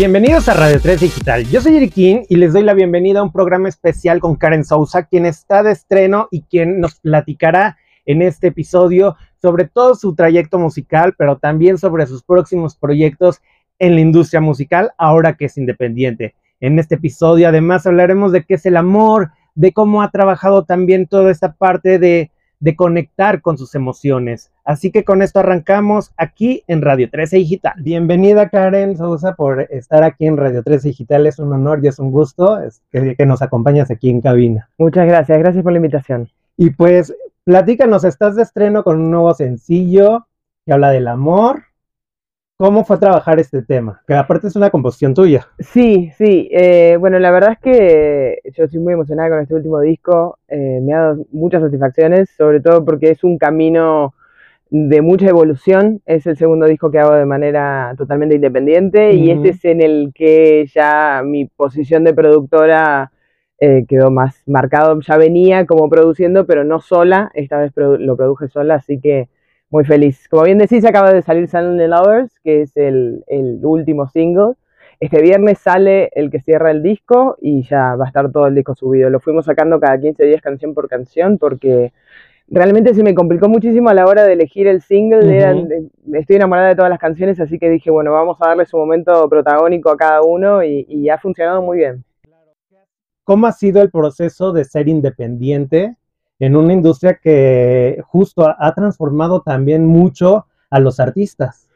Bienvenidos a Radio 3 Digital. Yo soy Eriquín y les doy la bienvenida a un programa especial con Karen Sousa, quien está de estreno y quien nos platicará en este episodio sobre todo su trayecto musical, pero también sobre sus próximos proyectos en la industria musical ahora que es independiente. En este episodio además hablaremos de qué es el amor, de cómo ha trabajado también toda esta parte de, de conectar con sus emociones. Así que con esto arrancamos aquí en Radio 13 Digital. Bienvenida Karen Sousa por estar aquí en Radio 13 Digital. Es un honor y es un gusto que, que nos acompañas aquí en cabina. Muchas gracias, gracias por la invitación. Y pues platícanos, estás de estreno con un nuevo sencillo que habla del amor, ¿Cómo fue trabajar este tema? Que aparte es una composición tuya. Sí, sí. Eh, bueno, la verdad es que yo estoy muy emocionada con este último disco. Eh, me ha dado muchas satisfacciones, sobre todo porque es un camino de mucha evolución. Es el segundo disco que hago de manera totalmente independiente y este es en el que ya mi posición de productora eh, quedó más marcado. Ya venía como produciendo, pero no sola. Esta vez lo produje sola, así que muy feliz. Como bien decís, acaba de salir Silent Lovers, que es el, último single. Este viernes sale el que cierra el disco y ya va a estar todo el disco subido. Lo fuimos sacando cada 15 días canción por canción porque realmente se me complicó muchísimo a la hora de elegir el single. estoy enamorada de todas las canciones, así que dije, bueno, vamos a darle su momento protagónico a cada uno y, y ha funcionado muy bien. ¿Cómo ha sido el proceso de ser independiente en una industria que justo ha transformado también mucho a los artistas.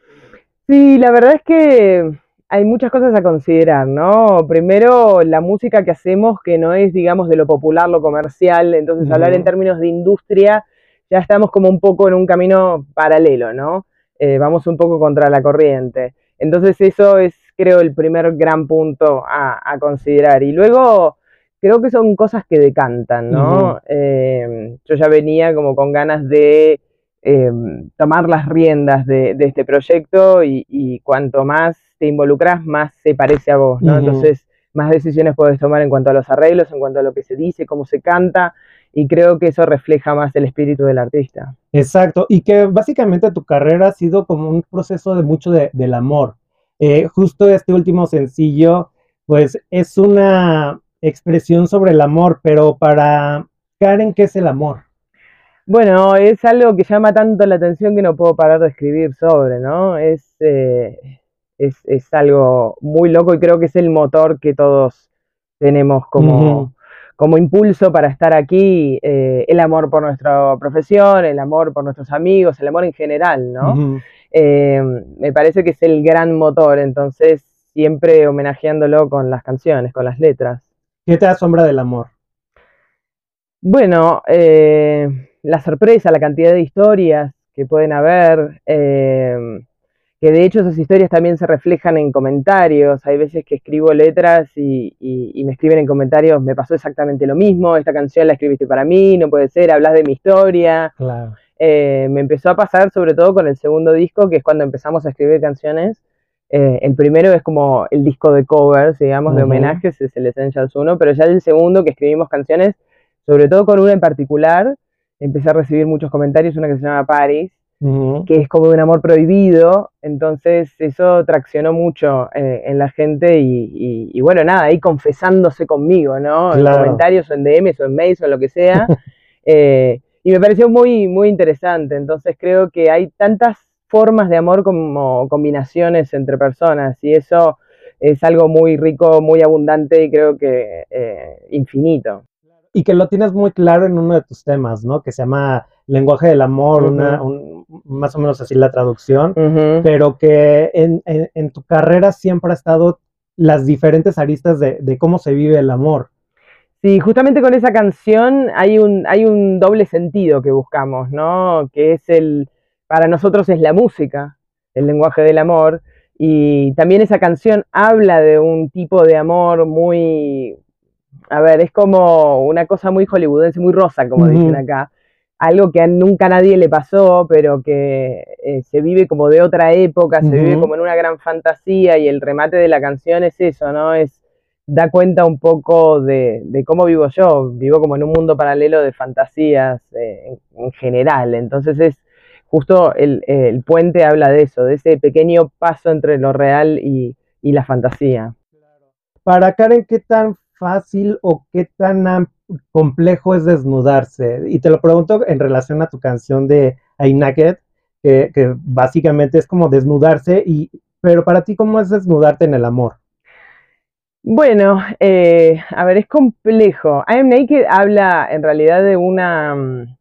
Sí, la verdad es que hay muchas cosas a considerar, ¿no? Primero, la música que hacemos, que no es, digamos, de lo popular, lo comercial, entonces hablar en términos de industria, ya estamos como un poco en un camino paralelo, ¿no? Eh, vamos un poco contra la corriente. Entonces eso es, creo, el primer gran punto a, a considerar. Y luego, creo que son cosas que decantan, ¿no? Em, yo ya venía como con ganas de em, tomar las riendas de, este proyecto y, cuanto más te involucras, más se parece a vos, ¿no? Entonces, más decisiones puedes tomar en cuanto a los arreglos, en cuanto a lo que se dice, cómo se canta, y creo que eso refleja más el espíritu del artista. Exacto, y que básicamente tu carrera ha sido como un proceso de mucho del amor. Eh, justo este último sencillo, pues es una expresión sobre el amor, pero para Karen, ¿qué es el amor? Bueno, es algo que llama tanto la atención que no puedo parar de escribir sobre, ¿no? Es, eh, es, algo muy loco y creo que es el motor que todos tenemos como, como impulso para estar aquí, eh, el amor por nuestra profesión, el amor por nuestros amigos, el amor en general, ¿no? Eh, me parece que es el gran motor, entonces siempre homenajeándolo con las canciones, con las letras. ¿Qué te asombra del amor? Bueno, eh, la sorpresa, la cantidad de historias que pueden haber, eh, que de hecho esas historias también se reflejan en comentarios. Hay veces que escribo letras y, me escriben en comentarios, me pasó exactamente lo mismo, esta canción la escribiste para mí, no puede ser, hablas de mi historia. Claro. Eh, me empezó a pasar sobre todo con el segundo disco, que es cuando empezamos a escribir canciones eh, el primero es como el disco de covers, digamos, de homenajes, es el Essentials 1, pero ya el segundo que escribimos canciones, sobre todo con una en particular, empecé a recibir muchos comentarios, una que se llama Paris, que es como de un amor prohibido, entonces eso traccionó mucho eh, en la gente y, bueno, nada, ahí confesándose conmigo, ¿no? En comentarios o en DMs o en mails o en lo que sea. Eh, y me pareció muy, muy interesante, entonces creo que hay tantas formas de amor como combinaciones entre personas y eso es algo muy rico, muy abundante y creo que eh, infinito. Y que lo tienes muy claro en uno de tus temas, ¿no? Que se llama Lenguaje del Amor, una, más o menos así la traducción, pero que en, tu carrera siempre ha estado las diferentes aristas de, de cómo se vive el amor. Sí, justamente con esa canción hay un, hay un doble sentido que buscamos, ¿no? Que es el, para nosotros es la música, el lenguaje del amor, y también esa canción habla de un tipo de amor muy, a ver, es como una cosa muy hollywoodense, muy rosa, como dicen acá, algo que a nunca a nadie le pasó, pero que eh, se vive como de otra época, se vive como en una gran fantasía, y el remate de la canción es eso, ¿no? Es da cuenta un poco de, cómo vivo yo. Vivo como en un mundo paralelo de fantasías eh, en, general. Entonces es justo el, puente habla de eso, de ese pequeño paso entre lo real y, y la fantasía. Para Karen, ¿qué tan fácil o qué tan complejo es desnudarse? Y te lo pregunto en relación a tu canción de I Naked, que, que básicamente es como desnudarse, y, pero para ti, ¿cómo es desnudarte en el amor? Bueno, eh, a ver, es complejo. I Am Naked habla en realidad de una...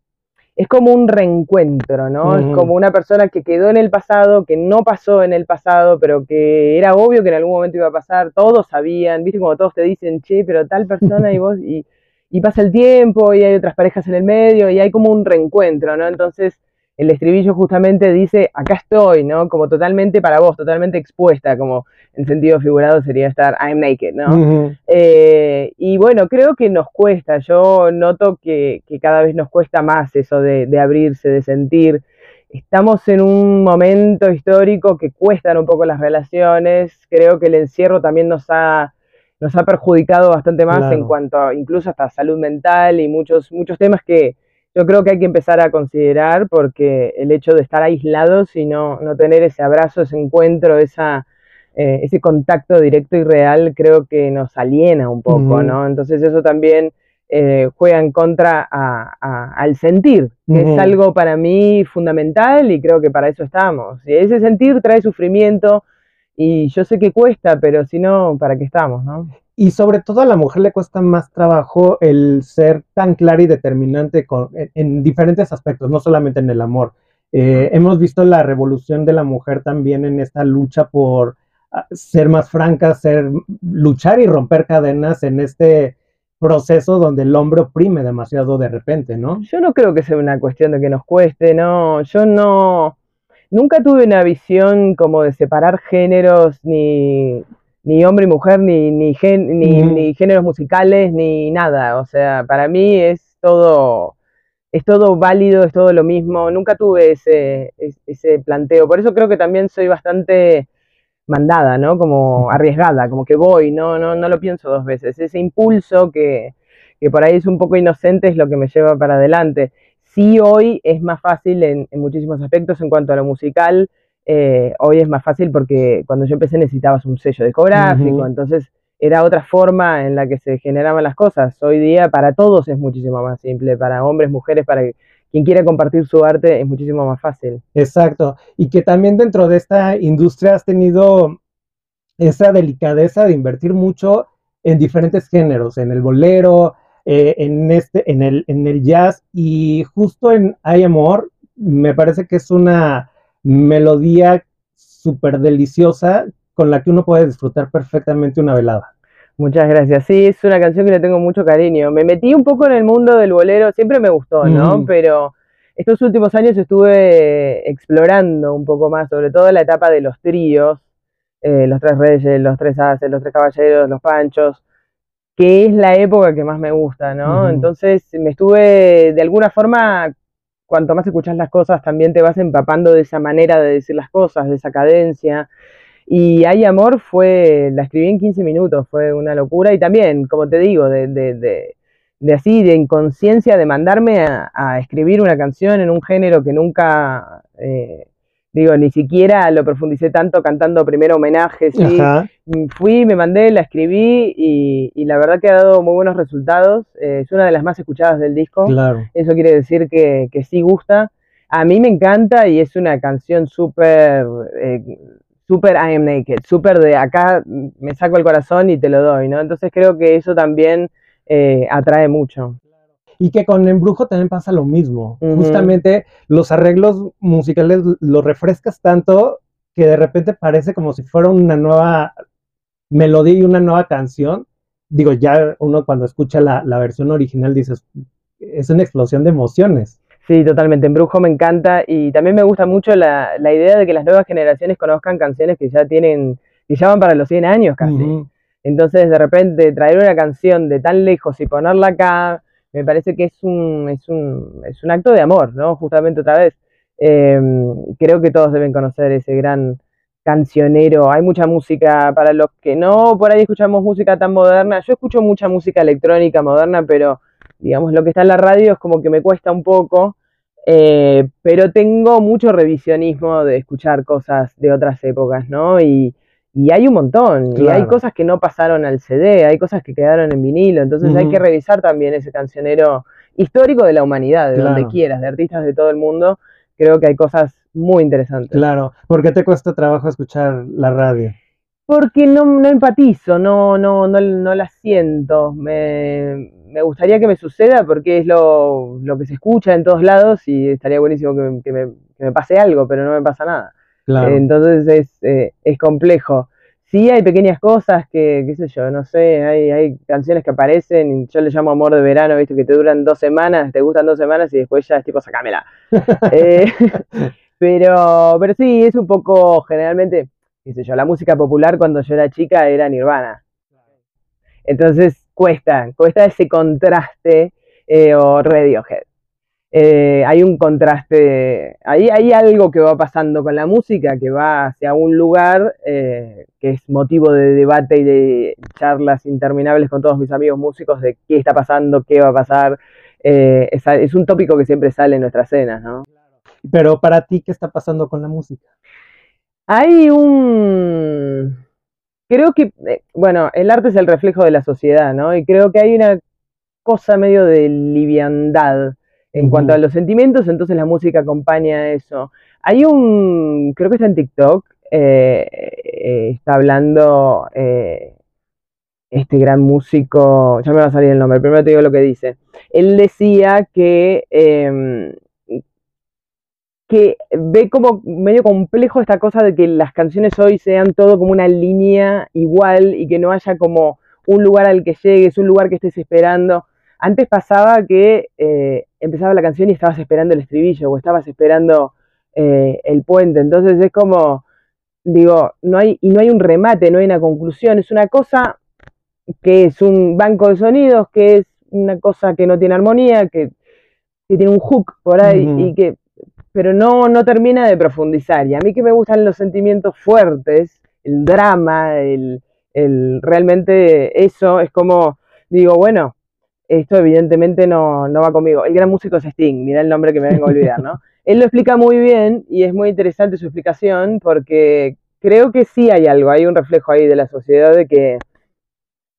Es como un reencuentro, ¿no? Es como una persona que quedó en el pasado, que no pasó en el pasado, pero que era obvio que en algún momento iba a pasar. Todos sabían, ¿viste? Como todos te dicen, che, pero tal persona y vos... Y, y pasa el tiempo y hay otras parejas en el medio y hay como un reencuentro, ¿no? Entonces el estribillo justamente dice, acá estoy, ¿no? Como totalmente para vos, totalmente expuesta, como en sentido figurado sería estar I'm naked, ¿no? Eh, y bueno, creo que nos cuesta, yo noto que, cada vez nos cuesta más eso de, abrirse, de sentir. Estamos en un momento histórico que cuestan un poco las relaciones, creo que el encierro también nos ha, nos ha perjudicado bastante más en cuanto a, incluso hasta salud mental y muchos, muchos temas que yo creo que hay que empezar a considerar porque el hecho de estar aislados y no, no tener ese abrazo, ese encuentro, esa, eh, ese contacto directo y real, creo que nos aliena un poco, ¿no? Entonces eso también eh, juega en contra al sentir, que es algo para mí fundamental y creo que para eso estamos. Y ese sentir trae sufrimiento y yo sé que cuesta, pero si no, ¿para qué estamos, no? Y sobre todo a la mujer le cuesta más trabajo el ser tan clara y determinante en, diferentes aspectos, no solamente en el amor. Eh, hemos visto la revolución de la mujer también en esta lucha por ah, ser más franca, ser, luchar y romper cadenas en este proceso donde el hombre oprime demasiado de repente, ¿no? Yo no creo que sea una cuestión de que nos cueste, no, yo no, nunca tuve una visión como de separar géneros ni ni hombre y mujer, ni, ni, ni, géneros musicales, ni nada. O sea, para mí es todo, es todo válido, es todo lo mismo. Nunca tuve ese, ese planteo. Por eso creo que también soy bastante mandada, ¿no? Como arriesgada, como que voy, no, no, no lo pienso dos veces. Ese impulso que, que por ahí es un poco inocente es lo que me lleva para adelante. Sí, hoy es más fácil en, en muchísimos aspectos en cuanto a lo musical eh, hoy es más fácil porque cuando yo empecé necesitabas un sello discográfico, entonces era otra forma en la que se generaban las cosas. Hoy día para todos es muchísimo más simple, para hombres, mujeres, para quien quiera compartir su arte es muchísimo más fácil. Exacto, y que también dentro de esta industria has tenido esa delicadeza de invertir mucho en diferentes géneros, en el bolero, eh, en, este, en, el, en el jazz y justo en Hay Amor, me parece que es una melodía súper deliciosa con la que uno puede disfrutar perfectamente una velada. Muchas gracias. Sí, es una canción que le tengo mucho cariño. Me metí un poco en el mundo del bolero, siempre me gustó, ¿no? Pero estos últimos años estuve explorando un poco más, sobre todo la etapa de los tríos, eh, los tres reyes, los tres haces, los tres caballeros, los panchos, que es la época que más me gusta, ¿no? Entonces me estuve de alguna forma cuanto más escuchas las cosas, también te vas empapando de esa manera de decir las cosas, de esa cadencia. Y Hay Amor fue, la escribí en 15 minutos, fue una locura. Y también, como te digo, de, de, de, de así, de inconsciencia, de mandarme a, escribir una canción en un género que nunca eh, Digo, ni siquiera lo profundicé tanto cantando primero homenajes. ¿sí? Mm, fui, me mandé, la escribí y, la verdad que ha dado muy buenos resultados. Eh, es una de las más escuchadas del disco. Claro. Eso quiere decir que, que sí gusta. A mí me encanta y es una canción súper, eh, súper I am naked, súper de acá me saco el corazón y te lo doy, ¿no? Entonces creo que eso también eh, atrae mucho y que con Embrujo también pasa lo mismo. Justamente los arreglos musicales los refrescas tanto que de repente parece como si fuera una nueva melodía y una nueva canción. Digo, ya uno cuando escucha la, versión original dices, es una explosión de emociones. Sí, totalmente. Embrujo me encanta y también me gusta mucho la, idea de que las nuevas generaciones conozcan canciones que ya tienen, que ya van para los 100 años casi. Entonces, de repente, traer una canción de tan lejos y ponerla acá, me parece que es un, es un, es un acto de amor, ¿no? Justamente otra vez. Em, creo que todos deben conocer ese gran cancionero. Hay mucha música para los que no por ahí escuchamos música tan moderna. Yo escucho mucha música electrónica moderna, pero digamos lo que está en la radio es como que me cuesta un poco. Eh, pero tengo mucho revisionismo de escuchar cosas de otras épocas, ¿no? Y, y hay un montón, y hay cosas que no pasaron al CD, hay cosas que quedaron en vinilo, entonces hay que revisar también ese cancionero histórico de la humanidad, de donde quieras, de artistas de todo el mundo, creo que hay cosas muy interesantes. Claro. ¿Por qué te cuesta trabajo escuchar la radio? Porque no, no empatizo, no, no, no, no la siento. Me, me gustaría que me suceda porque es lo, lo que se escucha en todos lados y estaría buenísimo que me, que me- que me pase algo, pero no me pasa nada. Claro. Entonces es, eh, es complejo. Sí hay pequeñas cosas que, qué sé yo, no sé, hay, hay canciones que aparecen, y yo le llamo amor de verano, viste, que te duran dos semanas, te gustan dos semanas y después ya es tipo, sacámela. Eh, pero, pero sí, es un poco, generalmente, qué sé yo, la música popular cuando yo era chica era Nirvana. Entonces cuesta, cuesta ese contraste, eh, o Radiohead. Eh, hay un contraste, hay, hay algo que va pasando con la música que va hacia un lugar eh, que es motivo de debate y de charlas interminables con todos mis amigos músicos de qué está pasando, qué va a pasar. Eh, es, es un tópico que siempre sale en nuestras cenas, ¿no? Pero para ti, ¿qué está pasando con la música? Hay un... Creo que, bueno, el arte es el reflejo de la sociedad, ¿no? Y creo que hay una cosa medio de liviandad en cuanto a los sentimientos, entonces la música acompaña eso. Hay un, creo que está en TikTok, eh, eh, está hablando eh, este gran músico, ya me va a salir el nombre, primero te digo lo que dice. Él decía que, eh, que ve como medio complejo esta cosa de que las canciones hoy sean todo como una línea igual y que no haya como un lugar al que llegues, un lugar que estés esperando. Antes pasaba que empezaba la canción y estabas esperando el estribillo o estabas esperando eh, el puente. Entonces es como, digo, no hay, y no hay un remate, no hay una conclusión. Es una cosa que es un banco de sonidos, que es una cosa que no tiene armonía, que, que tiene un hook por ahí y que pero no, no termina de profundizar. Y a mí que me gustan los sentimientos fuertes, el drama, el, el realmente eso, es como, digo, bueno, esto evidentemente no, no va conmigo. El gran músico es Sting, mira el nombre que me vengo a olvidar, ¿no? Él lo explica muy bien y es muy interesante su explicación porque creo que sí hay algo, hay un reflejo ahí de la sociedad de que,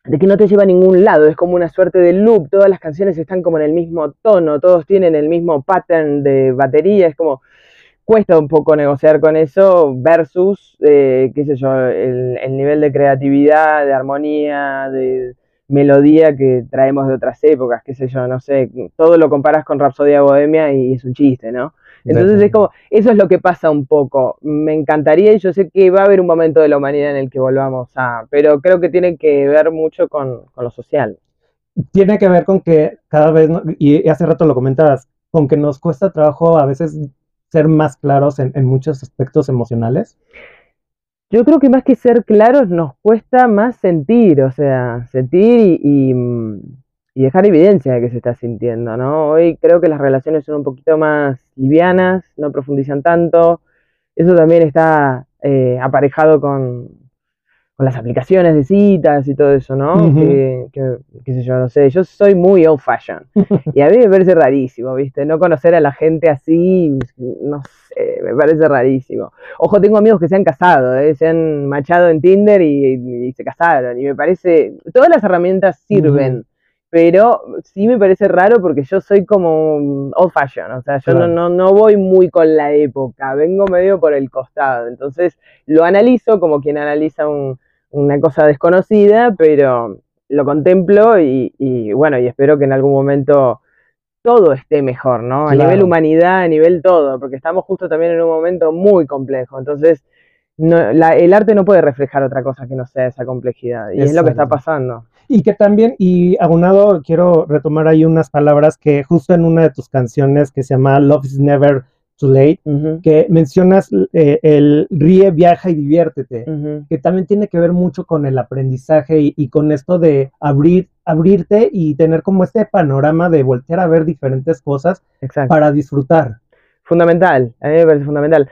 de que no te lleva a ningún lado, es como una suerte de loop, todas las canciones están como en el mismo tono, todos tienen el mismo pattern de batería, es como cuesta un poco negociar con eso versus, eh, qué sé yo, el, el nivel de creatividad, de armonía, de melodía que traemos de otras épocas, qué sé yo, no sé, todo lo comparas con Rapsodia Bohemia y es un chiste, ¿no? Entonces es como, eso es lo que pasa un poco. Me encantaría y yo sé que va a haber un momento de la humanidad en el que volvamos a, pero creo que tiene que ver mucho con, con lo social. Tiene que ver con que cada vez, y hace rato lo comentabas, con que nos cuesta trabajo a veces ser más claros en, en muchos aspectos emocionales. Yo creo que más que ser claros nos cuesta más sentir, o sea, sentir y, mm, y dejar evidencia de que se está sintiendo, ¿no? Hoy creo que las relaciones son un poquito más livianas, no profundizan tanto. Eso también está eh, aparejado con, con las aplicaciones de citas y todo eso, ¿no? Que, que- qué sé yo, no sé, yo soy muy old fashion y a mí me parece rarísimo, ¿viste? No conocer a la gente así, no sé, me parece rarísimo. Ojo, tengo amigos que se han casado, ¿eh? se han machado en Tinder y, y se casaron. Y me parece, todas las herramientas sirven, pero sí me parece raro porque yo soy como old fashion, o sea, yo Claro. no, no, no voy muy con la época, vengo medio por el costado. Entonces lo analizo como quien analiza un- una cosa desconocida, pero lo contemplo y, y, bueno, y espero que en algún momento todo esté mejor, ¿no? A Claro. nivel humanidad, a nivel todo, porque estamos justo también en un momento muy complejo. Entonces, no- la- el arte no puede reflejar otra cosa que no sea esa complejidad. Y es lo que está pasando. Y que también, y aunado, quiero retomar ahí unas palabras que justo en una de tus canciones que se llama Love is Never Too Late, que mencionas eh, el ríe, viaja y diviértete, que también tiene que ver mucho con el aprendizaje y, y con esto de abrir, abrirte y tener como este panorama de voltear a ver diferentes cosas Exacto. para disfrutar. Fundamental, a mí me parece fundamental.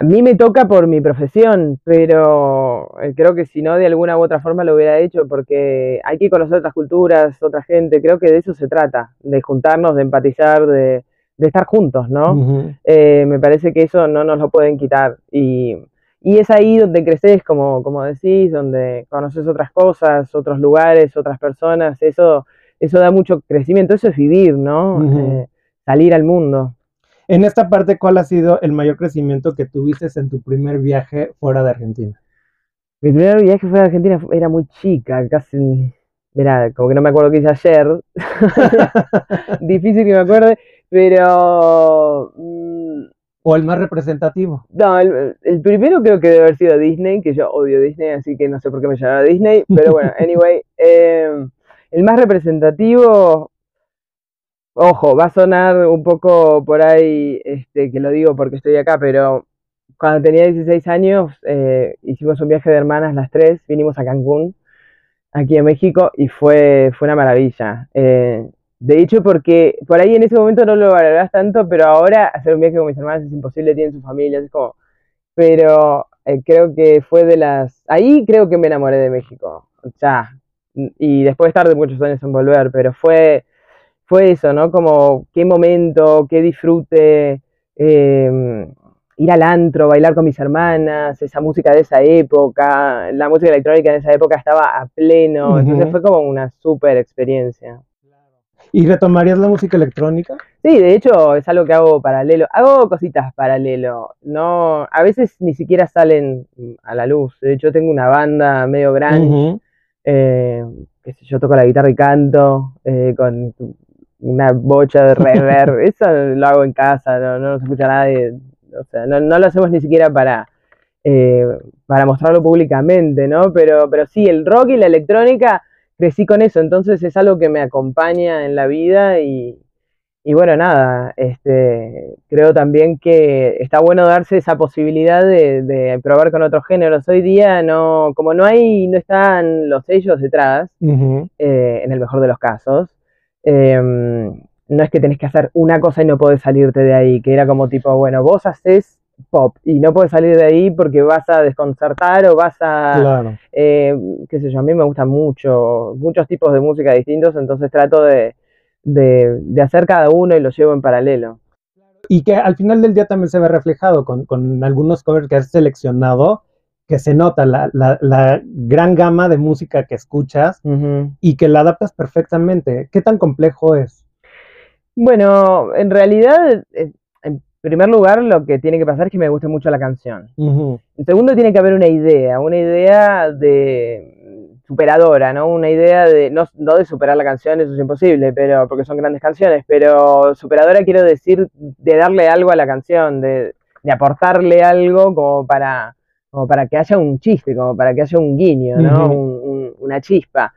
A mí me toca por mi profesión, pero eh, creo que si no, de alguna u otra forma lo hubiera hecho, porque hay que conocer otras culturas, otra gente, creo que de eso se trata, de juntarnos, de empatizar, de, de estar juntos, ¿no? Eh, me parece que eso no nos lo pueden quitar. Y, y es ahí donde creces, como, como decís, donde conoces otras cosas, otros lugares, otras personas, eso, eso da mucho crecimiento, eso es vivir, ¿no? Eh, salir al mundo. En esta parte, ¿cuál ha sido el mayor crecimiento que tuviste en tu primer viaje fuera de Argentina? Mi primer viaje fuera de Argentina era muy chica, casi, mira, como que no me acuerdo qué hice ayer, difícil que me acuerde, pero... Mm, ¿O el más representativo? No, el, primero creo que debe haber sido Disney, que yo odio Disney, así que no sé por qué me llamaba Disney, pero bueno, anyway, em, el más representativo, ojo, va a sonar un poco por ahí, este, que lo digo porque estoy acá, pero cuando tenía 16 años eh, hicimos un viaje de hermanas las tres, vinimos a Cancún, aquí en México, y fue, fue una maravilla. Eh, de hecho, porque por ahí en ese momento no lo valorás tanto, pero ahora hacer un viaje con mis hermanas es imposible, tienen sus familias, es como... Pero eh, creo que fue de las... Ahí creo que me enamoré de México, ya. Y después tarde muchos años en volver, pero fue, fue eso, ¿no? Como qué momento, qué disfrute, eh, ir al antro, bailar con mis hermanas, esa música de esa época, la música electrónica en esa época estaba a pleno, entonces fue como una súper experiencia. ¿Y retomarías la música electrónica? Sí, de hecho es algo que hago paralelo. Hago cositas paralelo. No, a veces ni siquiera salen a la luz. De hecho tengo una banda medio grande. Eh, que yo toco la guitarra y canto eh, con una bocha de reverb. Eso lo hago en casa, no, no se escucha nadie. O sea, no, lo hacemos ni siquiera para, eh, para mostrarlo públicamente, ¿no? Pero, pero sí, el rock y la electrónica crecí con eso, entonces es algo que me acompaña en la vida y, bueno, nada, este, creo también que está bueno darse esa posibilidad de, probar con otros géneros. Hoy día no, como no hay, no están los sellos detrás, eh, en el mejor de los casos, em, no es que tenés que hacer una cosa y no podés salirte de ahí, que era como tipo, bueno, vos haces pop y no puedes salir de ahí porque vas a desconcertar o vas a, claro. eh, qué sé yo, a mí me gustan mucho, muchos tipos de música distintos, entonces trato de, de, hacer cada uno y lo llevo en paralelo. Y que al final del día también se ve reflejado con, con algunos covers que has seleccionado, que se nota la, la, la gran gama de música que escuchas y que la adaptas perfectamente. ¿Qué tan complejo es? Bueno, en realidad eh, en primer lugar, lo que tiene que pasar es que me guste mucho la canción. En segundo, tiene que haber una idea, una idea de superadora, ¿no? Una idea de, no, de superar la canción, eso es imposible, pero porque son grandes canciones, pero superadora quiero decir de darle algo a la canción, de, aportarle algo como para, como para que haya un chiste, como para que haya un guiño, ¿no? una chispa.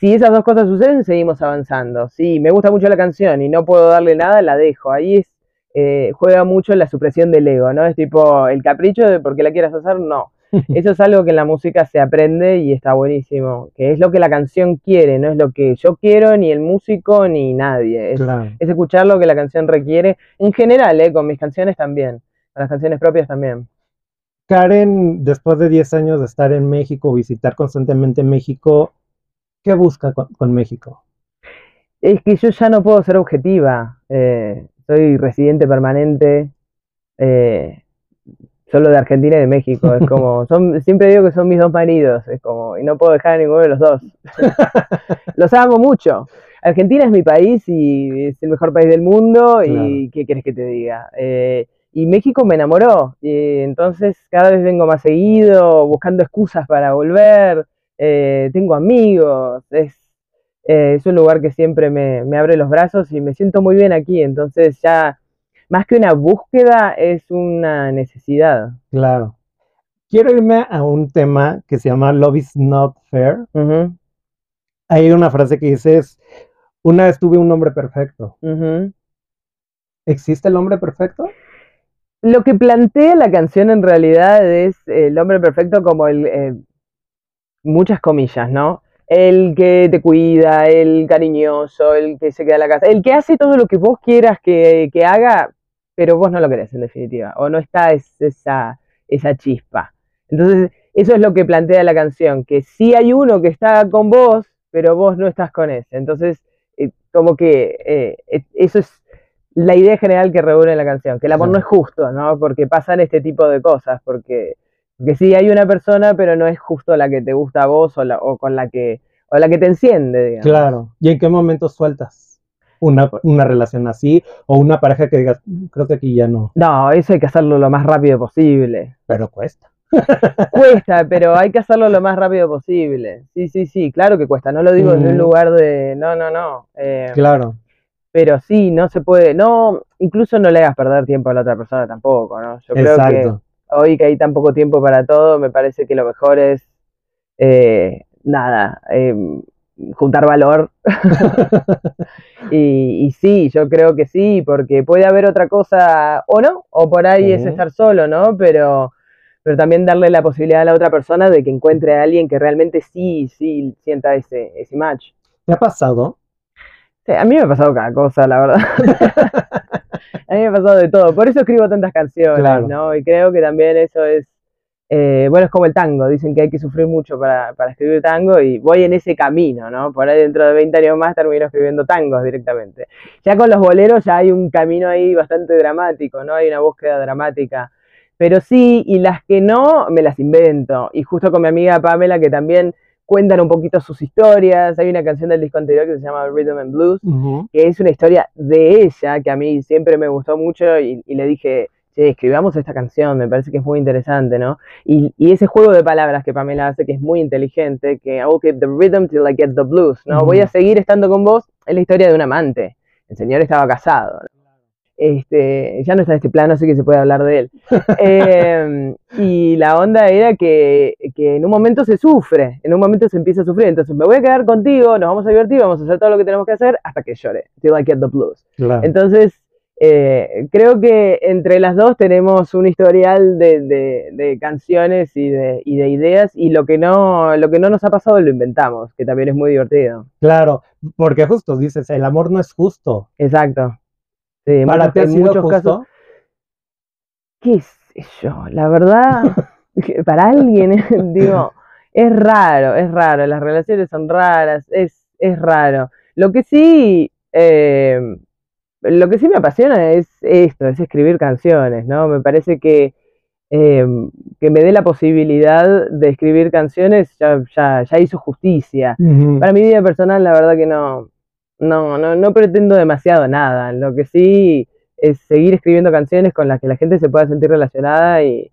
Si esas dos cosas suceden, seguimos avanzando. Si me gusta mucho la canción y no puedo darle nada, la dejo. Ahí es eh, juega mucho en la supresión del ego, ¿no? Es tipo, el capricho de por qué la quieras hacer, no. Eso es algo que en la música se aprende y está buenísimo, que es lo que la canción quiere, no es lo que yo quiero, ni el músico, ni nadie. Es, escuchar lo que la canción requiere, en general, ¿eh? con mis canciones también, con las canciones propias también. Karen, después de 10 años de estar en México, visitar constantemente México, ¿qué busca con, México? Es que yo ya no puedo ser objetiva. Eh, soy residente permanente, eh, solo de Argentina y de México. Es como, son, siempre digo que son mis dos maridos, es como, y no puedo dejar a ninguno de los dos. los amo mucho. Argentina es mi país y es el mejor país del mundo y ¿qué quieres que te diga? Eh, y México me enamoró, y entonces cada vez vengo más seguido, buscando excusas para volver, eh, tengo amigos, es eh, es un lugar que siempre me, abre los brazos y me siento muy bien aquí. Entonces ya, más que una búsqueda, es una necesidad. Claro. Quiero irme a un tema que se llama Love is not fair. Hay una frase que dice, una vez tuve un hombre perfecto. ¿Existe el hombre perfecto? Lo que plantea la canción en realidad es el hombre perfecto como el... Eh, muchas comillas, ¿no? El que te cuida, el cariñoso, el que se queda en la casa, el que hace todo lo que vos quieras que, haga, pero vos no lo querés en definitiva, o no está esa, esa chispa. Entonces, eso es lo que plantea la canción, que sí hay uno que está con vos, pero vos no estás con ese. Entonces, eh, como que eh, eso es la idea general que reúne la canción, que el amor no es justo, ¿no? Porque pasan este tipo de cosas, porque Porque sí, hay una persona, pero no es justo la que te gusta a vos o, la, o con la que, o la que te enciende, digamos. Claro. ¿Y en qué momento sueltas una, una relación así o una pareja que digas, "Mm, creo que aquí ya no, No, eso hay que hacerlo lo más rápido posible. pero cuesta? Cuesta, pero hay que hacerlo lo más rápido posible. Sí, sí, sí, claro que cuesta. No lo digo desde un lugar de, no, no, no. eh, Claro. pero sí, no se puede, no, incluso no le hagas perder tiempo a la otra persona tampoco, ¿no? Yo creo que. Hoy que hay tan poco tiempo para todo, me parece que lo mejor es, eh, nada, eh, juntar valor. y, y sí, yo creo que sí, porque puede haber otra cosa o no, o por ahí es estar solo, ¿no? Pero, pero también darle la posibilidad a la otra persona de que encuentre a alguien que realmente sí, sí sienta ese, ese match. ¿Te ha pasado? Sí, a mí me ha pasado cada cosa, la verdad. a mí me ha pasado de todo. Por eso escribo tantas canciones, Claro. ¿no? Y creo que también eso es, eh, bueno, es como el tango. Dicen que hay que sufrir mucho para, para escribir tango y voy en ese camino, ¿no? Por ahí dentro de 20 años más termino escribiendo tangos directamente. Ya con los boleros ya hay un camino ahí bastante dramático, ¿no? Hay una búsqueda dramática. Pero sí, y las que no, me las invento. Y justo con mi amiga Pamela, que también cuentan un poquito sus historias. Hay una canción del disco anterior que se llama Rhythm and Blues, que es una historia de ella, que a mí siempre me gustó mucho y, y le dije, che, escribamos esta canción, me parece que es muy interesante, ¿no? Y, y ese juego de palabras que Pamela hace, que es muy inteligente, que I will keep the rhythm till I get the blues, ¿no? Voy a seguir estando con vos, es la historia de un amante. El señor estaba casado, ¿no? Este, ya no está en este plano, así que se puede hablar de él. Eh, y la onda era que, que en un momento se sufre, en un momento se empieza a sufrir. Entonces me voy a quedar contigo, nos vamos a divertir, vamos a hacer todo lo que tenemos que hacer hasta que llore. Till I get the blues. Claro. Entonces, eh, creo que entre las dos tenemos un historial de, de- de canciones y de, y de ideas, y lo que, no, lo que no nos ha pasado lo inventamos, que también es muy divertido. Claro, porque justo dices, el amor no es justo. Exacto. Sí, ¿Para ti ha en sido muchos justo? casos. qué sé yo, la verdad, para alguien, digo, es raro, es raro, las relaciones son raras, es, es raro. Lo que sí, eh, lo que sí me apasiona es esto, es escribir canciones, ¿no? Me parece que, eh, que me dé la posibilidad de escribir canciones ya, ya, ya hizo justicia. Para mi vida personal, la verdad que no, no, no, no pretendo demasiado nada. Lo que sí es seguir escribiendo canciones con las que la gente se pueda sentir relacionada y,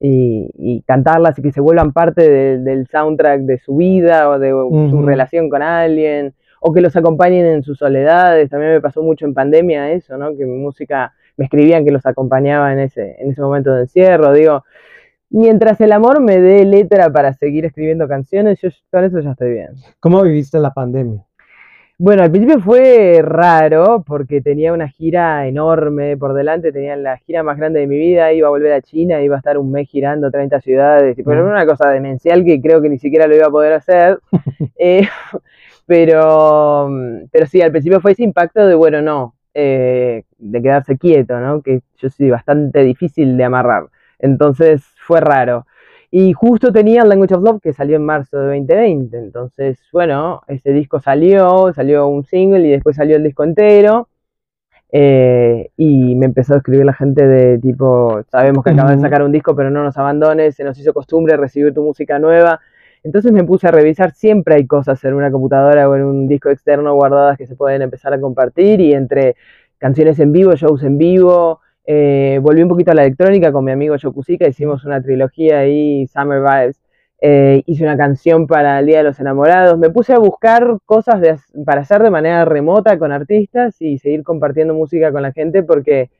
y, y cantarlas y que se vuelvan parte de- del soundtrack de su vida o de su relación con alguien, o que los acompañen en sus soledades. También me pasó mucho en pandemia eso, ¿no? Que mi música me escribían que los acompañaba en ese, en ese momento de encierro. Digo, mientras el amor me dé letra para seguir escribiendo canciones, yo con eso ya estoy bien. ¿Cómo viviste la pandemia? Bueno, al principio fue raro porque tenía una gira enorme por delante, tenía la gira más grande de mi vida, iba a volver a China, iba a estar un mes girando 30 ciudades, y, pero era una cosa demencial que creo que ni siquiera lo iba a poder hacer. Eh, pero, pero sí, al principio fue ese impacto de, bueno, no, eh, de quedarse quieto, ¿no? Que yo soy bastante difícil de amarrar. Entonces fue raro. Y justo tenía Language of Love que salió en marzo de 2020. Entonces, bueno, ese disco salió, salió un single y después salió el disco entero. Eh, y me empezó a escribir la gente de tipo, sabemos que acabas de sacar un disco, pero no nos abandones, se nos hizo costumbre recibir tu música nueva. Entonces me puse a revisar, siempre hay cosas en una computadora o en un disco externo guardadas que se pueden empezar a compartir y entre canciones en vivo, shows en vivo, eh, volví un poquito a la electrónica con mi amigo Yokusika, hicimos una trilogía ahí, Summer Vibes, eh, hice una canción para el Día de los Enamorados, me puse a buscar cosas de para hacer de manera remota con artistas y seguir compartiendo música con la gente porque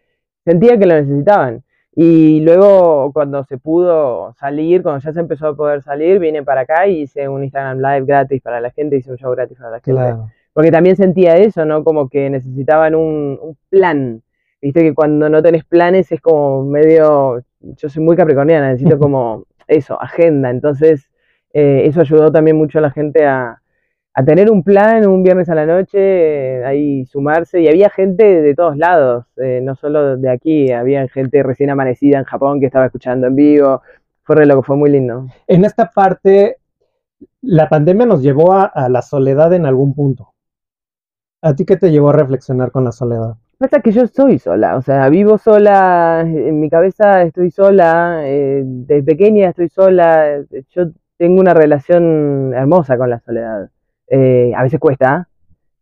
sentía que lo necesitaban. Y luego cuando se pudo salir, cuando ya se empezó a poder salir, vine para acá y hice un Instagram Live gratis para la gente, hice un show gratis para la gente. Claro. Porque también sentía eso, ¿no? Como que necesitaban un, un plan. Viste que cuando no tenés planes es como medio. Yo soy muy capricorniana, necesito como eso, agenda. Entonces, eh, eso ayudó también mucho a la gente a, a tener un plan un viernes a la noche, eh, ahí sumarse. Y había gente de todos lados, eh, no solo de aquí, había gente recién amanecida en Japón que estaba escuchando en vivo. Fue re loco, fue muy lindo. En esta parte, la pandemia nos llevó a, a la soledad en algún punto. ¿A ti qué te llevó a reflexionar con la soledad? Pasa que yo soy sola, o sea, vivo sola, en mi cabeza estoy sola, eh, desde pequeña estoy sola, yo tengo una relación hermosa con la soledad. Eh, a veces cuesta,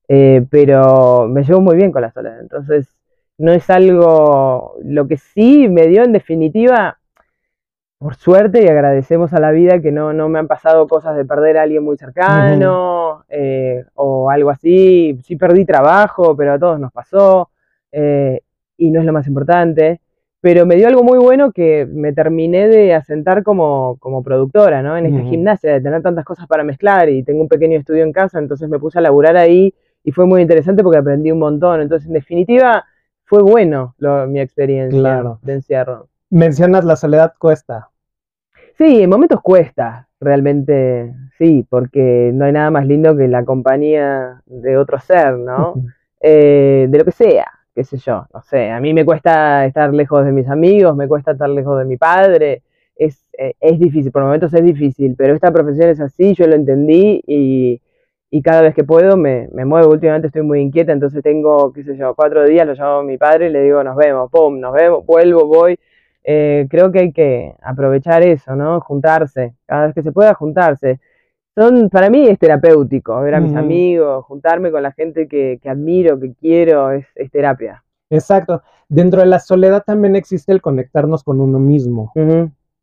eh, pero me llevo muy bien con la soledad. Entonces, no es algo, lo que sí me dio en definitiva, por suerte y agradecemos a la vida que no, no me han pasado cosas de perder a alguien muy cercano o algo así. Sí perdí trabajo, pero a todos nos pasó. Eh, y no es lo más importante, pero me dio algo muy bueno que me terminé de asentar como, como productora, ¿no? En esta gimnasia, de tener tantas cosas para mezclar y tengo un pequeño estudio en casa, entonces me puse a laburar ahí y fue muy interesante porque aprendí un montón. Entonces, en definitiva, fue bueno mi experiencia de encierro. Mencionas la soledad cuesta. Sí, en momentos cuesta, realmente sí, porque no hay nada más lindo que la compañía de otro ser, ¿no? Eh, de lo que sea qué sé yo, no sé, a mí me cuesta estar lejos de mis amigos, me cuesta estar lejos de mi padre, es, eh, es difícil, por momentos es difícil, pero esta profesión es así, yo lo entendí y, cada vez que puedo me, muevo, últimamente estoy muy inquieta, entonces tengo, qué sé yo, cuatro días, lo llamo a mi padre y le digo, nos vemos, pum, nos vemos, vuelvo, voy. Eh, creo que hay que aprovechar eso, ¿no? Juntarse, cada vez que se pueda juntarse para mí es terapéutico, ver a mis amigos, juntarme con la gente que, admiro, que quiero, es, terapia. Exacto. Dentro de la soledad también existe el conectarnos con uno mismo.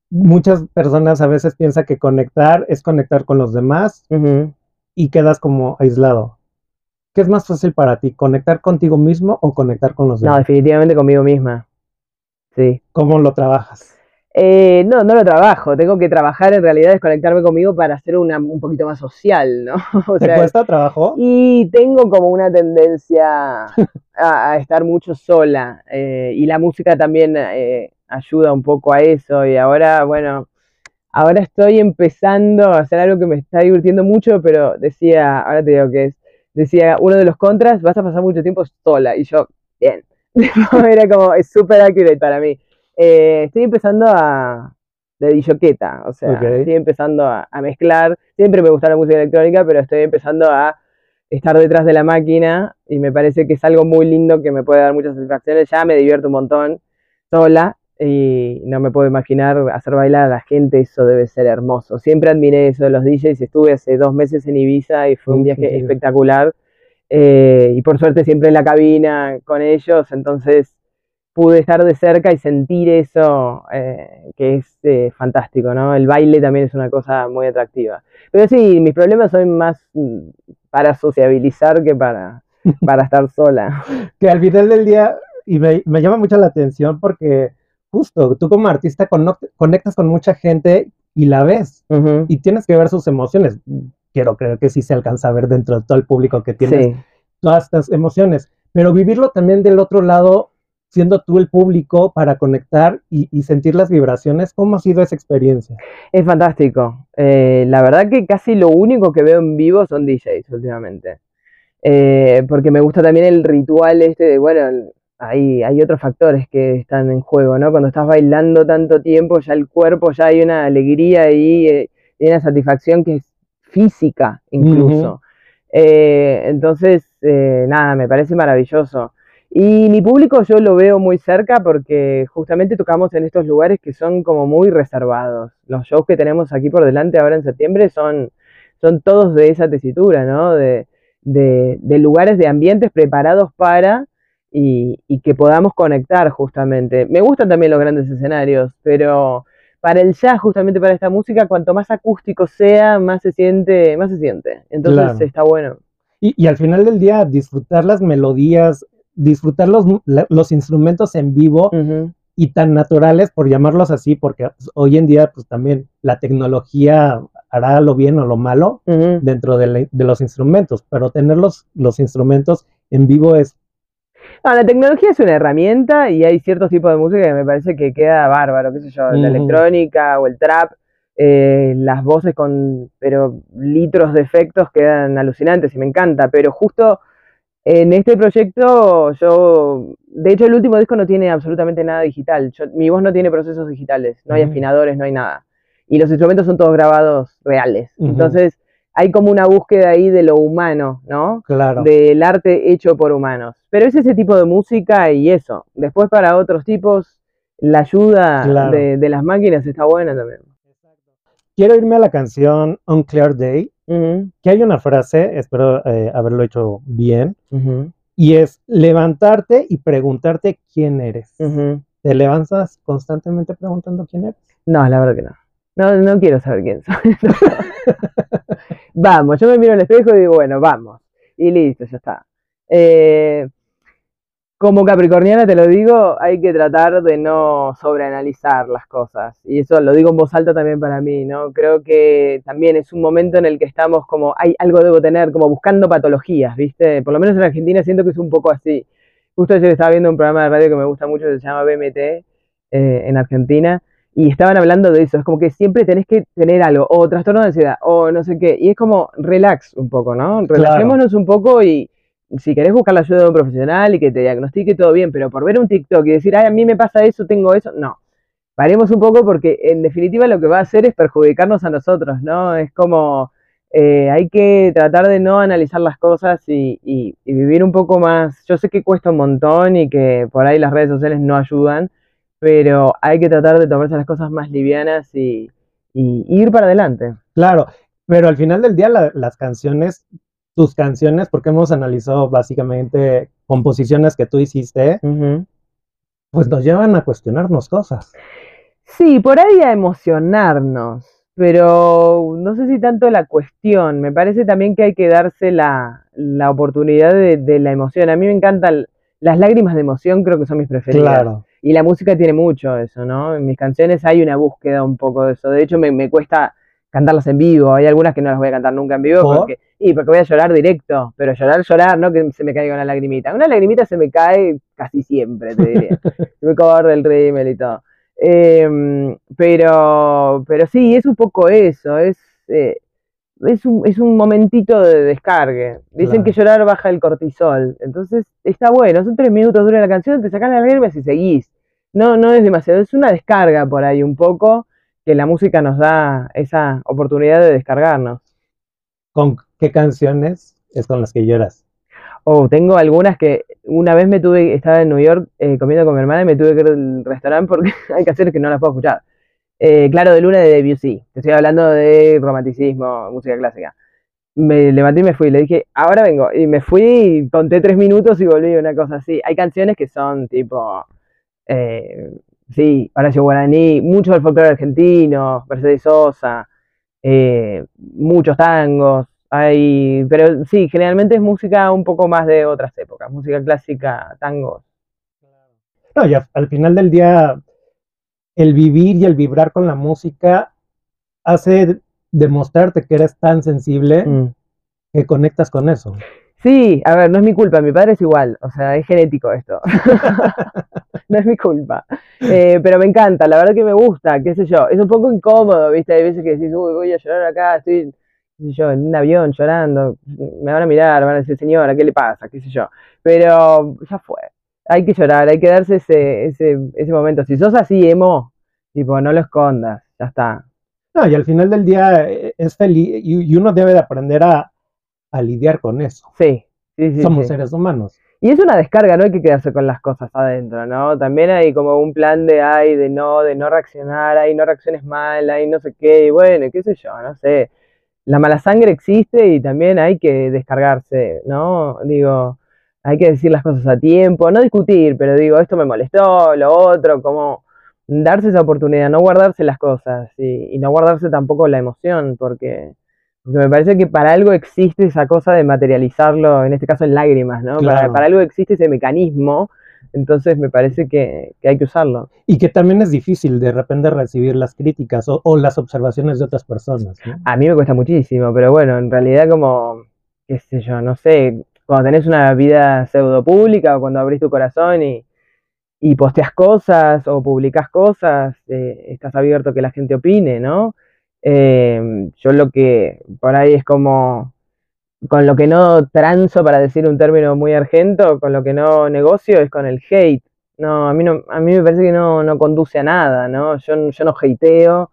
Muchas personas a veces piensan que conectar es conectar con los demás y quedas como aislado. ¿Qué es más fácil para ti, conectar contigo mismo o conectar con los demás? No, definitivamente conmigo misma. Sí. ¿Cómo lo trabajas? Eh, no, no lo trabajo. Tengo que trabajar en realidad, desconectarme conmigo para ser una, un poquito más social, ¿no? ¿Te cuesta trabajo? Y tengo como una tendencia a, estar mucho sola. Eh, y la música también eh, ayuda un poco a eso. Y ahora, bueno, ahora estoy empezando a hacer algo que me está divirtiendo mucho, pero decía, ahora te digo que es, decía, uno de los contras, vas a pasar mucho tiempo sola. Y yo, bien. Era como, es súper accurate para mí. Eh, estoy empezando a. de dishoqueta, o sea, estoy empezando a, mezclar. Siempre me gusta la música electrónica, pero estoy empezando a estar detrás de la máquina y me parece que es algo muy lindo que me puede dar muchas satisfacciones. Ya me divierto un montón sola y no me puedo imaginar hacer bailar a la gente, eso debe ser hermoso. Siempre admiré eso de los DJs, estuve hace dos meses en Ibiza y fue un viaje espectacular. Eh, y por suerte siempre en la cabina con ellos, entonces pude estar de cerca y sentir eso, eh, que es eh, fantástico, ¿no? El baile también es una cosa muy atractiva. Pero sí, mis problemas son más mm, para sociabilizar que para, para estar sola. Que al final del día, y me, llama mucho la atención porque justo tú como artista conectas con mucha gente y la ves y tienes que ver sus emociones. Quiero creer que sí se alcanza a ver dentro de todo el público que tienes todas estas emociones, pero vivirlo también del otro lado siendo tú el público para conectar y, sentir las vibraciones. ¿Cómo ha sido esa experiencia? Es fantástico. Eh, la verdad que casi lo único que veo en vivo son DJs últimamente. Eh, porque me gusta también el ritual este de, bueno, hay, hay otros factores que están en juego, ¿no? Cuando estás bailando tanto tiempo, ya el cuerpo, ya hay una alegría y, eh, una satisfacción que es física incluso. entonces, nada, me parece maravilloso. Y mi público yo lo veo muy cerca porque justamente tocamos en estos lugares que son como muy reservados. Los shows que tenemos aquí por delante ahora en septiembre son, son todos de esa tesitura, ¿no? De, de, lugares, de ambientes preparados para y, y, que podamos conectar justamente. Me gustan también los grandes escenarios, pero para el jazz, justamente para esta música, cuanto más acústico sea, más se siente, más se siente. Entonces está bueno. Y, y, al final del día, disfrutar las melodías, disfrutar los, los instrumentos en vivo y tan naturales, por llamarlos así, porque pues, hoy en día pues también la tecnología hará lo bien o lo malo dentro de, los instrumentos, pero tener los, instrumentos en vivo es... la tecnología es una herramienta y hay ciertos tipos de música que me parece que queda bárbaro, qué sé yo, la electrónica o el trap, eh, las voces con pero litros de efectos quedan alucinantes y me encanta, pero justo en este proyecto, yo, de hecho, el último disco no tiene absolutamente nada digital. mi voz no tiene procesos digitales, no hay afinadores, no hay nada. Y los instrumentos son todos grabados reales. Entonces, hay como una búsqueda ahí de lo humano, ¿no? Claro. Del arte hecho por humanos. Pero es ese tipo de música y eso. Después para otros tipos, la ayuda Claro. de, de las máquinas está buena también. Quiero irme a la canción On Clear Que hay una frase, espero eh, haberlo hecho bien, y es levantarte y preguntarte quién eres. ¿Te levantas constantemente preguntando quién eres? No, la verdad que no. No, no quiero saber quién soy. vamos, yo me miro al espejo y digo, bueno, vamos. Y listo, ya está. Eh, como capricorniana te lo digo, hay que tratar de no sobreanalizar las cosas. Y eso lo digo en voz alta también para mí, ¿no? Creo que también es un momento en el que estamos como, hay algo debo tener, como buscando patologías, ¿viste? Por lo menos en Argentina siento que es un poco así. Justo ayer estaba viendo un programa de radio que me gusta mucho, se llama BMT, eh, en Argentina, y estaban hablando de eso, es como que siempre tenés que tener algo, o trastorno de ansiedad, o no sé qué, y es como relax un poco, ¿no? Relajémonos un poco y si querés buscar la ayuda de un profesional y que te diagnostique todo bien, pero por ver un TikTok y decir, ay, a mí me pasa eso, tengo eso, no. Paremos un poco porque en definitiva lo que va a hacer es perjudicarnos a nosotros, ¿no? Es como, eh, hay que tratar de no analizar las cosas y, y- y vivir un poco más. Yo sé que cuesta un montón y que por ahí las redes sociales no ayudan, pero hay que tratar de tomarse las cosas más livianas y, y ir para adelante. Claro, pero al final del día la- las canciones, tus canciones, porque hemos analizado básicamente composiciones que tú hiciste, pues nos llevan a cuestionarnos cosas. Sí, por ahí a emocionarnos, pero no sé si tanto la cuestión. Me parece también que hay que darse la, la oportunidad de, de la emoción. A mí me encantan las lágrimas de emoción, creo que son mis preferidas. Claro, Y la música tiene mucho eso, ¿no? En mis canciones hay una búsqueda un poco de eso. De hecho, me, me cuesta cantarlas en vivo. Hay algunas que no las voy a cantar nunca en vivo ¿Por? porque, y porque voy a llorar directo. Pero llorar, llorar, no que se me caiga una lagrimita. Una lagrimita se me cae casi siempre, te diría. se me corre el rímel y todo. Eh, pero, pero sí, es un poco eso. Es, eh, es, un, es un momentito de descargue. Dicen Claro. que llorar baja el cortisol. Entonces está bueno. Son tres minutos dura la canción, te sacan las lágrimas y seguís. No, no es demasiado. Es una descarga por ahí un poco que la música nos da esa oportunidad de descargarnos. ¿con qué canciones es con las que lloras? Oh, tengo algunas que una vez me tuve, estaba en New York eh, comiendo con mi hermana y me tuve que ir al restaurante porque hay canciones que no las puedo escuchar. Eh, claro, de Luna de Debussy. Te estoy hablando de romanticismo, música clásica. Me levanté y me fui. Le dije, ahora vengo. Y me fui, conté tres minutos y volví, una cosa así. Hay canciones que son tipo, eh, sí, Horacio Guaraní, mucho del folclore argentino, Mercedes Sosa, eh, muchos tangos. Hay, pero sí, generalmente es música un poco más de otras épocas, música clásica, tangos. No, y a- al final del día, el vivir y el vibrar con la música hace demostrarte que eres tan sensible Mm. que conectas con eso. Sí, a ver, no es mi culpa, mi padre es igual, o sea, es genético esto. no es mi culpa. Eh, pero me encanta, la verdad que me gusta, qué sé yo. Es un poco incómodo, ¿viste? Hay veces que decís, uy, voy a llorar acá, estoy, yo, en un avión llorando, me van a mirar, van a decir, señora, ¿qué le pasa? qué sé yo. Pero ya fue. Hay que llorar, hay que darse ese, ese, ese momento. Si sos así, emo, tipo, no lo escondas, ya está. No, y al final del día eh, es feliz y, y uno debe de aprender a, a lidiar con eso. Sí, sí, sí. Somos sí. seres humanos. Y es una descarga, no hay que quedarse con las cosas adentro, ¿no? También hay como un plan de ay, de no, de no reaccionar, ay, no reacciones mal, ay, no sé qué, y bueno, qué sé yo, no sé. La mala sangre existe y también hay que descargarse, ¿no? Digo, hay que decir las cosas a tiempo, no discutir, pero digo, esto me molestó, lo otro, como darse esa oportunidad, no guardarse las cosas y, y no guardarse tampoco la emoción, porque, porque me parece que para algo existe esa cosa de materializarlo, en este caso en lágrimas, ¿no? Para, algo existe ese mecanismo, entonces me parece que, que hay que usarlo. Y que también es difícil de repente recibir las críticas o, o las observaciones de otras personas. ¿no? A mí me cuesta muchísimo, pero bueno, en realidad como, qué sé yo, no sé, cuando tenés una vida pseudo pública o cuando abrís tu corazón y, y posteas cosas o publicas cosas, eh, estás abierto a que la gente opine, ¿no? Eh, yo lo que por ahí es como, con lo que no transo, para decir un término muy argento, con lo que no negocio es con el hate. No, a mí, no, a mí me parece que no, no conduce a nada, ¿no? Yo, yo no hateo,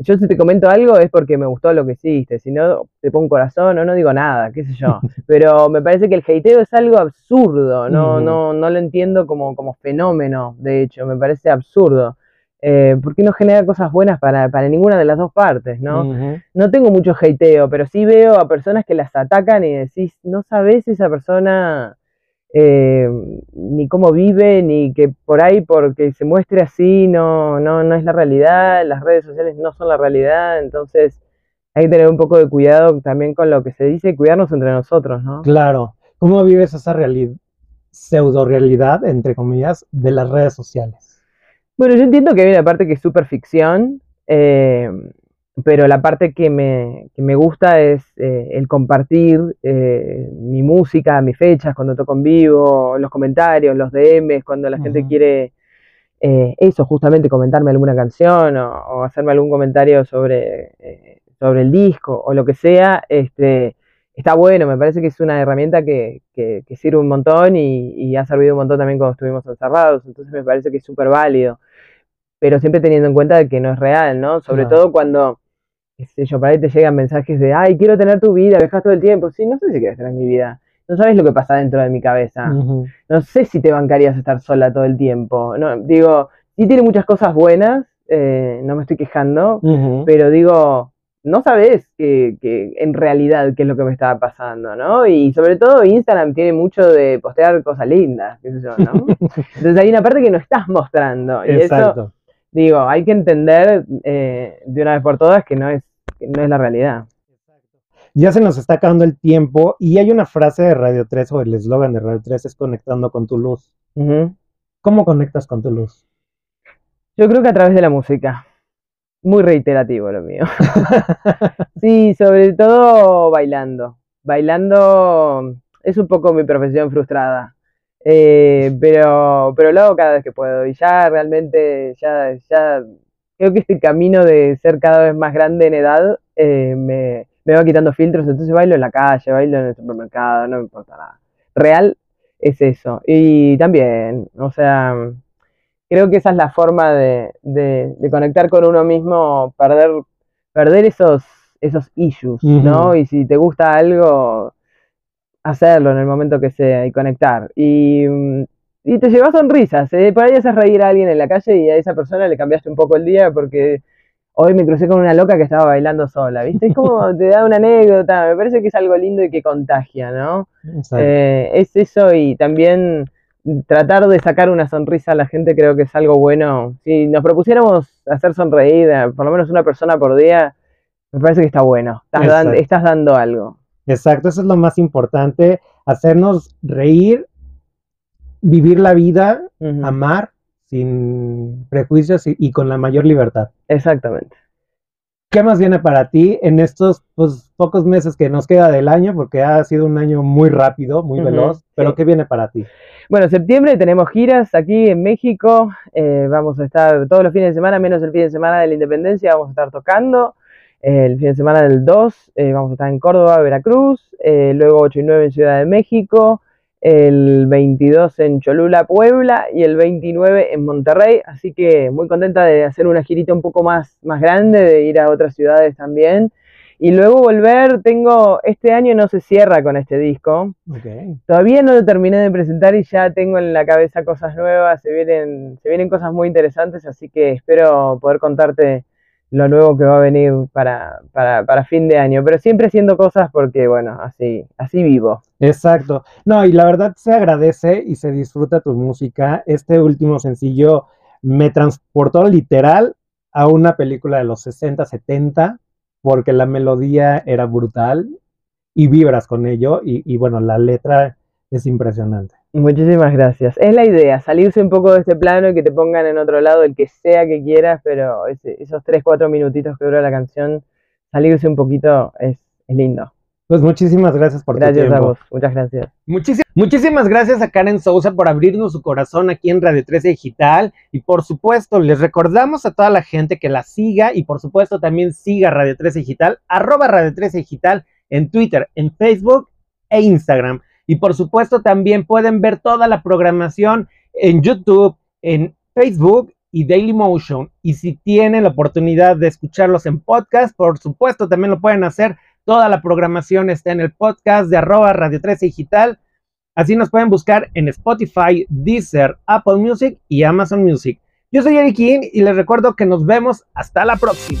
yo si te comento algo es porque me gustó lo que hiciste, si no te pongo un corazón o no digo nada, qué sé yo. Pero me parece que el hateo es algo absurdo, no, no, no lo entiendo como, como fenómeno, de hecho, me parece absurdo. Eh, porque no genera cosas buenas para, para, ninguna de las dos partes, ¿no? No tengo mucho hateo, pero sí veo a personas que las atacan y decís, no sabes si esa persona eh, ni cómo vive, ni que por ahí porque se muestre así no, no, no es la realidad, las redes sociales no son la realidad, entonces hay que tener un poco de cuidado también con lo que se dice y cuidarnos entre nosotros, ¿no? Claro. ¿Cómo vives esa realidad, pseudo realidad, entre comillas, de las redes sociales? Bueno, yo entiendo que hay una parte que es súper ficción, eh, pero la parte que me, que me gusta es eh, el compartir eh, mi música, mis fechas, cuando toco en vivo, los comentarios, los DMs, cuando la gente quiere eh, eso, justamente comentarme alguna canción o, hacerme algún comentario sobre, sobre el disco o lo que sea, este, está bueno, me parece que es una herramienta que, que, sirve un montón y, y, ha servido un montón también cuando estuvimos encerrados, entonces me parece que es súper válido pero siempre teniendo en cuenta que no es real, ¿no? Sobre todo cuando qué sé yo, para ahí te llegan mensajes de, ay, quiero tener tu vida, viajas todo el tiempo. Sí, no sé si quieres tener mi vida. No sabes lo que pasa dentro de mi cabeza. No sé si te bancarías estar sola todo el tiempo. No, digo, sí tiene muchas cosas buenas, eh, no me estoy quejando, pero digo, no sabes que, que, en realidad qué es lo que me estaba pasando, ¿no? Y sobre todo Instagram tiene mucho de postear cosas lindas, qué sé yo, ¿no? Entonces hay una parte que no estás mostrando. Y Exacto. digo, hay que entender eh, de una vez por todas que no es no es la realidad. Ya se nos está acabando el tiempo y hay una frase de Radio 3 o el eslogan de Radio 3 es conectando con tu luz. ¿Cómo conectas con tu luz? Yo creo que a través de la música. Muy reiterativo lo mío. sí, sobre todo bailando. Bailando es un poco mi profesión frustrada. Eh, pero, pero lo hago cada vez que puedo. Y ya realmente, ya, ya creo que este camino de ser cada vez más grande en edad eh, me, va quitando filtros, entonces bailo en la calle, bailo en el supermercado, no me importa nada. Real es eso. Y también, o sea, creo que esa es la forma de, conectar con uno mismo, perder, perder esos, esos issues, ¿no? Y si te gusta algo, hacerlo en el momento que sea y conectar. Y mm, y te llevas sonrisas. ¿eh? Por ahí haces reír a alguien en la calle y a esa persona le cambiaste un poco el día porque hoy me crucé con una loca que estaba bailando sola, ¿viste? Es como te da una anécdota, me parece que es algo lindo y que contagia, ¿no? Eh, es eso y también tratar de sacar una sonrisa a la gente creo que es algo bueno. Si nos propusiéramos hacer sonreír a por lo menos una persona por día, me parece que está bueno. Estás, estás dando algo. Exacto, eso es lo más importante, hacernos reír vivir la vida, amar sin prejuicios y, con la mayor libertad. Exactamente. ¿Qué más viene para ti en estos pues, pocos meses que nos queda del año? Porque ha sido un año muy rápido, muy veloz, pero ¿qué viene para ti? Bueno, septiembre tenemos giras aquí en México, eh, vamos a estar todos los fines de semana, menos el fin de semana de la Independencia, vamos a estar tocando. el fin de semana del 2 eh, vamos a estar en Córdoba, Veracruz, eh, luego 8 y 9 en Ciudad de México, el 22 en Cholula, Puebla y el 29 en Monterrey, así que muy contenta de hacer una girita un poco más, más grande, de ir a otras ciudades también. Y luego volver, tengo, este año no se cierra con este disco. Todavía no lo terminé de presentar y ya tengo en la cabeza cosas nuevas, se vienen, se vienen cosas muy interesantes, así que espero poder contarte lo nuevo que va a venir para, para, para, fin de año, pero siempre haciendo cosas porque, bueno, así, así vivo. Exacto. No, y la verdad se agradece y se disfruta tu música. Este último sencillo me transportó literal a una película de los 60, 70, porque la melodía era brutal y vibras con ello y, y bueno, la letra es impresionante. Muchísimas gracias. Es la idea, salirse un poco de este plano y que te pongan en otro lado el que sea que quieras, pero esos 3, 4 minutitos que dura la canción, salirse un poquito es, lindo. Pues muchísimas gracias por gracias tu tiempo. Gracias a vos, muchas gracias. muchísimas gracias a Karen Sousa por abrirnos su corazón aquí en Radio 13 Digital. Y por supuesto, les recordamos a toda la gente que la siga y por supuesto también siga Radio 13 Digital, arroba Radio 13 Digital en Twitter, en Facebook e Instagram. Y por supuesto también pueden ver toda la programación en YouTube, en Facebook y Daily Motion. Y si tienen la oportunidad de escucharlos en podcast, por supuesto, también lo pueden hacer. Toda la programación está en el podcast de arroba Radio 13 Digital. Así nos pueden buscar en Spotify, Deezer, Apple Music y Amazon Music. Yo soy Eric King y les recuerdo que nos vemos hasta la próxima.